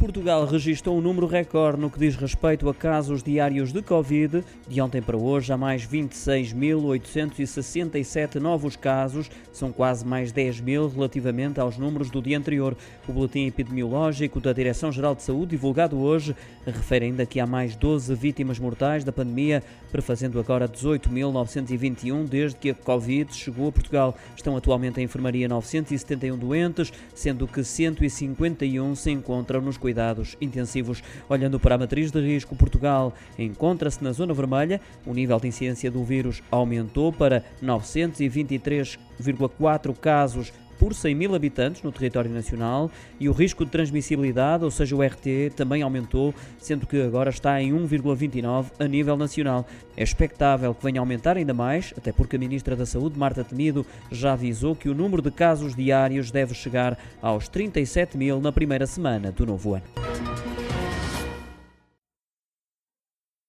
Portugal registrou um número recorde no que diz respeito a casos diários de Covid. De ontem para hoje há mais 26.867 novos casos, são quase mais 10 mil relativamente aos números do dia anterior. O boletim epidemiológico da Direção-Geral de Saúde, divulgado hoje, refere ainda que há mais 12 vítimas mortais da pandemia, prefazendo agora 18.921 desde que a Covid chegou a Portugal. Estão atualmente em enfermaria 971 doentes, sendo que 151 se encontram nos cuidados intensivos. Olhando para a matriz de risco, Portugal encontra-se na zona vermelha. O nível de incidência do vírus aumentou para 923,4 casos por 100 mil habitantes no território nacional e o risco de transmissibilidade, ou seja, o RT, também aumentou, sendo que agora está em 1,29 a nível nacional. É expectável que venha a aumentar ainda mais, até porque a Ministra da Saúde, Marta Temido, já avisou que o número de casos diários deve chegar aos 37 mil na primeira semana do novo ano.